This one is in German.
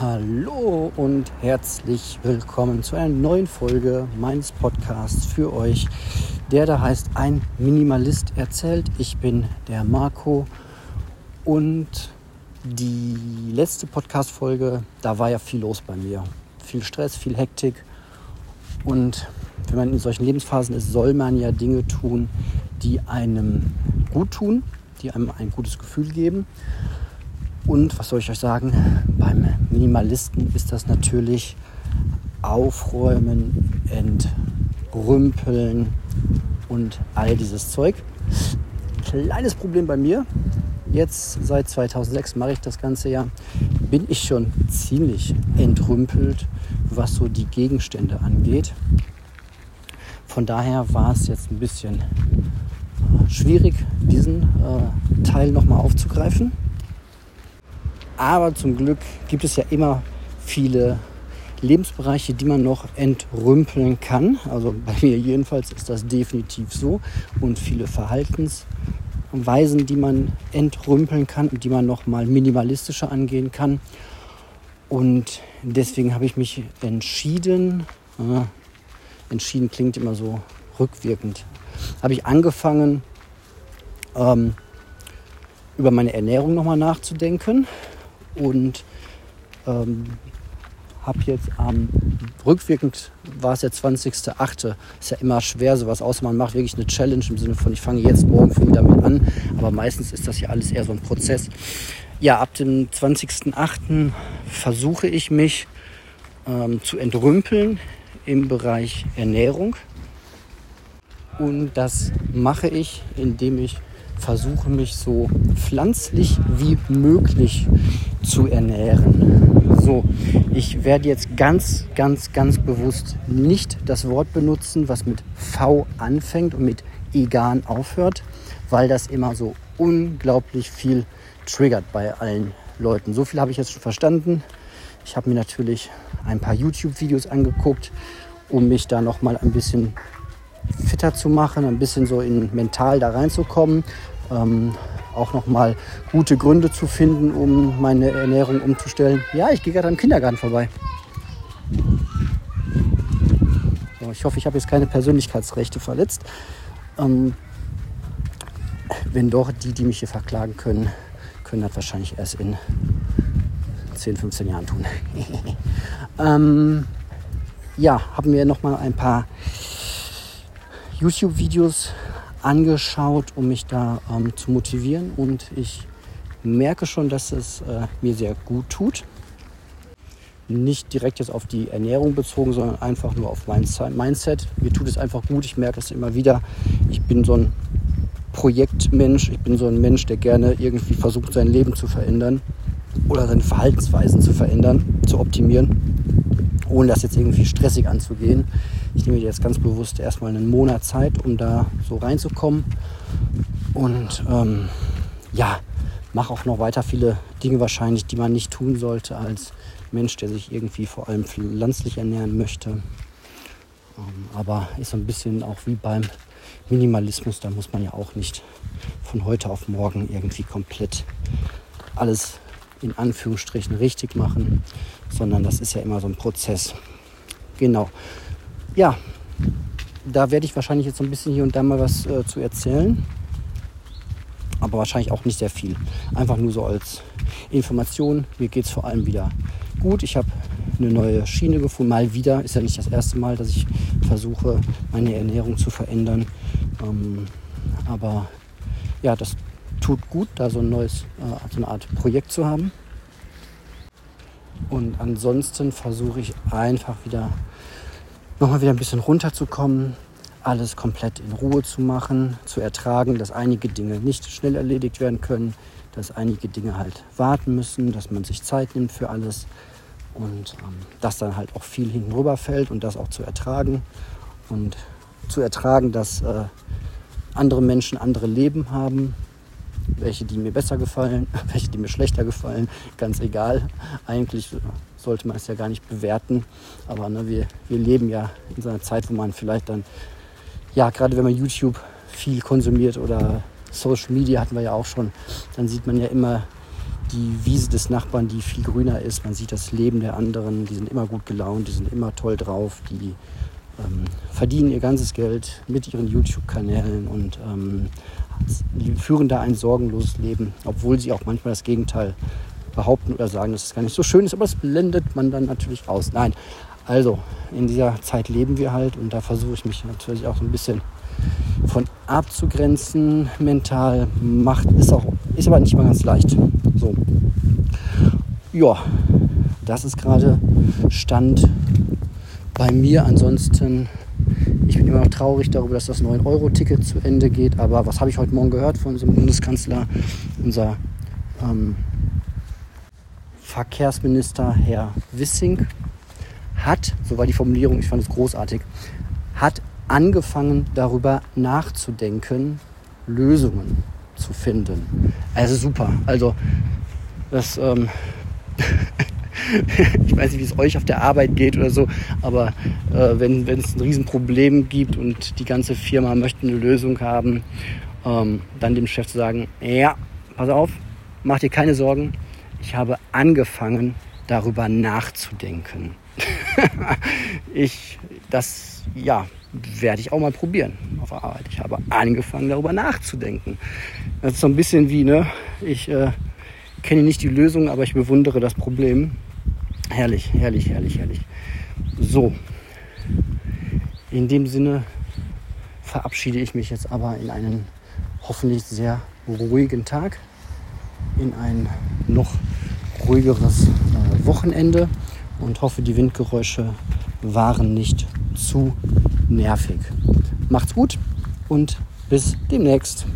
Hallo und herzlich willkommen zu einer neuen Folge meines Podcasts für euch, der da heißt Ein Minimalist erzählt. Ich bin der Marco und die letzte Podcast-Folge, da war ja viel los bei mir. Viel Stress, viel Hektik und wenn man in solchen Lebensphasen ist, soll man ja Dinge tun, die einem gut tun, die einem ein gutes Gefühl geben. Und was soll ich euch sagen? Beim Minimalisten ist das natürlich Aufräumen, Entrümpeln und all dieses Zeug. Kleines Problem bei mir. Jetzt seit 2006 mache ich das ganze Jahr. Bin ich schon ziemlich entrümpelt, was so die Gegenstände angeht. Von daher war es jetzt ein bisschen schwierig, diesen äh, Teil nochmal aufzugreifen. Aber zum Glück gibt es ja immer viele Lebensbereiche, die man noch entrümpeln kann. Also bei mir jedenfalls ist das definitiv so. Und viele Verhaltensweisen, die man entrümpeln kann und die man noch mal minimalistischer angehen kann. Und deswegen habe ich mich entschieden, äh, entschieden klingt immer so rückwirkend, habe ich angefangen, ähm, über meine Ernährung nochmal nachzudenken und ähm, habe jetzt am ähm, rückwirkend war es der 20.8. Ist ja immer schwer sowas, außer man macht wirklich eine Challenge im Sinne von ich fange jetzt morgen früh damit an. Aber meistens ist das ja alles eher so ein Prozess. Ja, ab dem 20.8. versuche ich mich ähm, zu entrümpeln im Bereich Ernährung. Und das mache ich, indem ich versuche mich so pflanzlich wie möglich zu ernähren. So, ich werde jetzt ganz, ganz, ganz bewusst nicht das Wort benutzen, was mit V anfängt und mit Egan aufhört, weil das immer so unglaublich viel triggert bei allen Leuten. So viel habe ich jetzt schon verstanden. Ich habe mir natürlich ein paar YouTube-Videos angeguckt, um mich da noch mal ein bisschen fitter zu machen, ein bisschen so in mental da reinzukommen ähm, auch nochmal gute Gründe zu finden, um meine Ernährung umzustellen. Ja, ich gehe gerade am Kindergarten vorbei. So, ich hoffe, ich habe jetzt keine Persönlichkeitsrechte verletzt. Ähm, wenn doch, die, die mich hier verklagen können, können das wahrscheinlich erst in 10, 15 Jahren tun. ähm, ja, haben wir noch mal ein paar YouTube-Videos angeschaut, um mich da ähm, zu motivieren. Und ich merke schon, dass es äh, mir sehr gut tut. Nicht direkt jetzt auf die Ernährung bezogen, sondern einfach nur auf mein Mindset. Mir tut es einfach gut. Ich merke es immer wieder. Ich bin so ein Projektmensch. Ich bin so ein Mensch, der gerne irgendwie versucht, sein Leben zu verändern oder seine Verhaltensweisen zu verändern, zu optimieren, ohne das jetzt irgendwie stressig anzugehen. Ich nehme jetzt ganz bewusst erstmal einen Monat Zeit, um da so reinzukommen. Und ähm, ja, mache auch noch weiter viele Dinge wahrscheinlich, die man nicht tun sollte als Mensch, der sich irgendwie vor allem pflanzlich ernähren möchte. Ähm, aber ist so ein bisschen auch wie beim Minimalismus, da muss man ja auch nicht von heute auf morgen irgendwie komplett alles in Anführungsstrichen richtig machen, sondern das ist ja immer so ein Prozess. Genau ja, da werde ich wahrscheinlich jetzt so ein bisschen hier und da mal was äh, zu erzählen. Aber wahrscheinlich auch nicht sehr viel. Einfach nur so als Information. Mir geht es vor allem wieder gut. Ich habe eine neue Schiene gefunden. Mal wieder. Ist ja nicht das erste Mal, dass ich versuche, meine Ernährung zu verändern. Ähm, aber ja, das tut gut, da so ein neues, äh, so eine Art Projekt zu haben. Und ansonsten versuche ich einfach wieder nochmal wieder ein bisschen runterzukommen, alles komplett in Ruhe zu machen, zu ertragen, dass einige Dinge nicht schnell erledigt werden können, dass einige Dinge halt warten müssen, dass man sich Zeit nimmt für alles und ähm, dass dann halt auch viel hinten rüber fällt und das auch zu ertragen und zu ertragen, dass äh, andere Menschen andere Leben haben, welche die mir besser gefallen, welche die mir schlechter gefallen, ganz egal. Eigentlich sollte man es ja gar nicht bewerten. Aber ne, wir, wir leben ja in so einer Zeit, wo man vielleicht dann, ja, gerade wenn man YouTube viel konsumiert oder Social Media hatten wir ja auch schon, dann sieht man ja immer die Wiese des Nachbarn, die viel grüner ist. Man sieht das Leben der anderen. Die sind immer gut gelaunt, die sind immer toll drauf. Die ähm, verdienen ihr ganzes Geld mit ihren YouTube-Kanälen und ähm, führen da ein sorgenloses Leben, obwohl sie auch manchmal das Gegenteil behaupten oder sagen, dass es gar nicht so schön ist. Aber das blendet man dann natürlich aus. Nein, also in dieser Zeit leben wir halt und da versuche ich mich natürlich auch so ein bisschen von abzugrenzen mental. Macht ist auch ist aber nicht immer ganz leicht. So. Ja, das ist gerade Stand bei mir. Ansonsten, ich bin immer noch traurig darüber, dass das 9-Euro-Ticket zu Ende geht. Aber was habe ich heute Morgen gehört von unserem Bundeskanzler? Unser ähm, Verkehrsminister Herr Wissing hat, so war die Formulierung, ich fand es großartig, hat angefangen darüber nachzudenken, Lösungen zu finden. Also super. Also das, ähm, ich weiß nicht, wie es euch auf der Arbeit geht oder so, aber äh, wenn, es ein Riesenproblem gibt und die ganze Firma möchte eine Lösung haben, ähm, dann dem Chef zu sagen, ja, pass auf, mach dir keine Sorgen, ich habe angefangen, darüber nachzudenken. ich, das, ja, werde ich auch mal probieren auf der Arbeit. Ich habe angefangen, darüber nachzudenken. Das ist so ein bisschen wie, ne, ich äh, kenne nicht die Lösung, aber ich bewundere das Problem. Herrlich, herrlich, herrlich, herrlich. So, in dem Sinne verabschiede ich mich jetzt aber in einen hoffentlich sehr ruhigen Tag, in ein noch ruhigeres äh, Wochenende und hoffe, die Windgeräusche waren nicht zu nervig. Macht's gut und bis demnächst.